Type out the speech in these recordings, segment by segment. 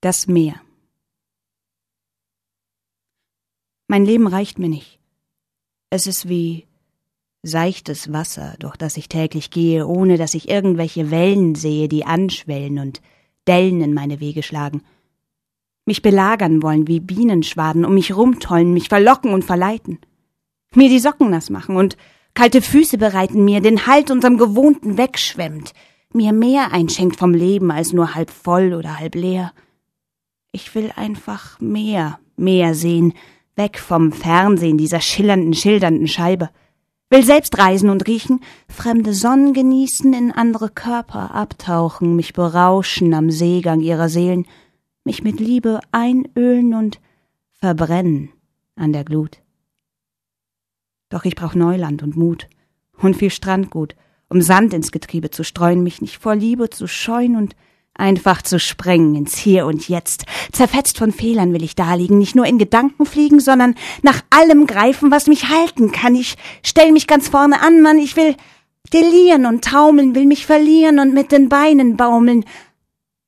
Das Meer. Mein Leben reicht mir nicht. Es ist wie seichtes Wasser, durch das ich täglich gehe, ohne dass ich irgendwelche Wellen sehe, die anschwellen und Dellen in meine Wege schlagen. Mich belagern wollen wie Bienenschwaden, um mich rumtollen, mich verlocken und verleiten. Mir die Socken nass machen und kalte Füße bereiten mir, den Halt unserem Gewohnten wegschwemmt, mir mehr einschenkt vom Leben als nur halb voll oder halb leer. Ich will einfach mehr, mehr sehen, weg vom Fernsehen dieser schillernden, schildernden Scheibe. Will selbst reisen und riechen, fremde Sonnen genießen, in andere Körper abtauchen, mich berauschen am Seegang ihrer Seelen, mich mit Liebe einölen und verbrennen an der Glut. Doch ich brauch Neuland und Mut und viel Strandgut, um Sand ins Getriebe zu streuen, mich nicht vor Liebe zu scheuen und einfach zu sprengen ins Hier und Jetzt. Zerfetzt von Fehlern will ich daliegen, nicht nur in Gedanken fliegen, sondern nach allem greifen, was mich halten kann. Ich stell mich ganz vorne an, Mann, ich will delieren und taumeln, will mich verlieren und mit den Beinen baumeln,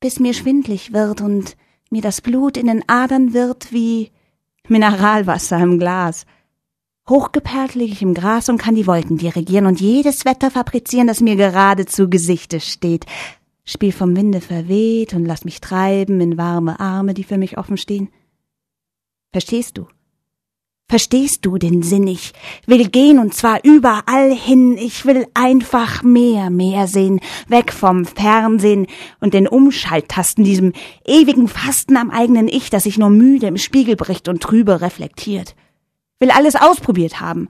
bis mir schwindlig wird und mir das Blut in den Adern wird wie Mineralwasser im Glas. Hochgeperlt liege ich im Gras und kann die Wolken dirigieren und jedes Wetter fabrizieren, das mir gerade zu Gesichte steht. Spiel vom Winde verweht und lass mich treiben in warme Arme, die für mich offen stehen. Verstehst du? Verstehst du den Sinn? Ich will gehen und zwar überall hin. Ich will einfach mehr, mehr sehen. Weg vom Fernsehen und den Umschalttasten, diesem ewigen Fasten am eigenen Ich, das sich nur müde im Spiegel bricht und trübe reflektiert will alles ausprobiert haben,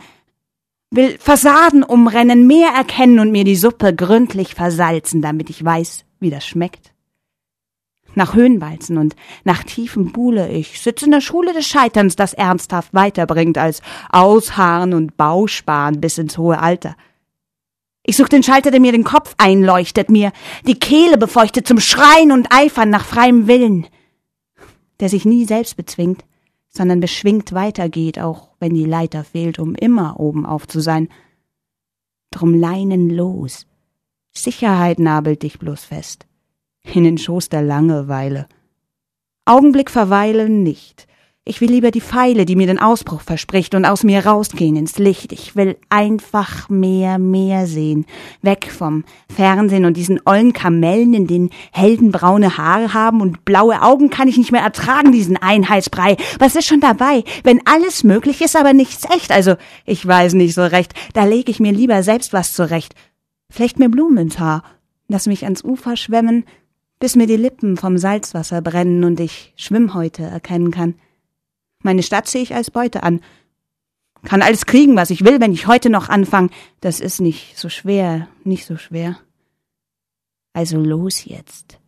will Fassaden umrennen, mehr erkennen und mir die Suppe gründlich versalzen, damit ich weiß, wie das schmeckt. Nach Höhenwalzen und nach tiefem Buhle, ich sitze in der Schule des Scheiterns, das ernsthaft weiterbringt als Ausharren und Bausparen bis ins hohe Alter. Ich such den Schalter, der mir den Kopf einleuchtet, mir die Kehle befeuchtet zum Schreien und Eifern nach freiem Willen, der sich nie selbst bezwingt, sondern beschwingt weitergeht, auch wenn die Leiter fehlt, um immer oben auf zu sein. Drum leinen los. Sicherheit nabelt dich bloß fest. In den Schoß der Langeweile. Augenblick verweilen nicht. Ich will lieber die Pfeile, die mir den Ausbruch verspricht und aus mir rausgehen ins Licht. Ich will einfach mehr, mehr sehen. Weg vom Fernsehen und diesen ollen Kamellen, in denen Helden braune Haare haben und blaue Augen kann ich nicht mehr ertragen, diesen Einheitsbrei. Was ist schon dabei, wenn alles möglich ist, aber nichts echt? Also, ich weiß nicht so recht. Da leg ich mir lieber selbst was zurecht. Flecht mir Blumen ins Haar. Lass mich ans Ufer schwemmen, bis mir die Lippen vom Salzwasser brennen und ich Schwimmhäute erkennen kann. Meine Stadt sehe ich als Beute an. Kann alles kriegen, was ich will, wenn ich heute noch anfange. Das ist nicht so schwer, nicht so schwer. Also los jetzt.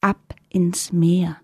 Ab ins Meer.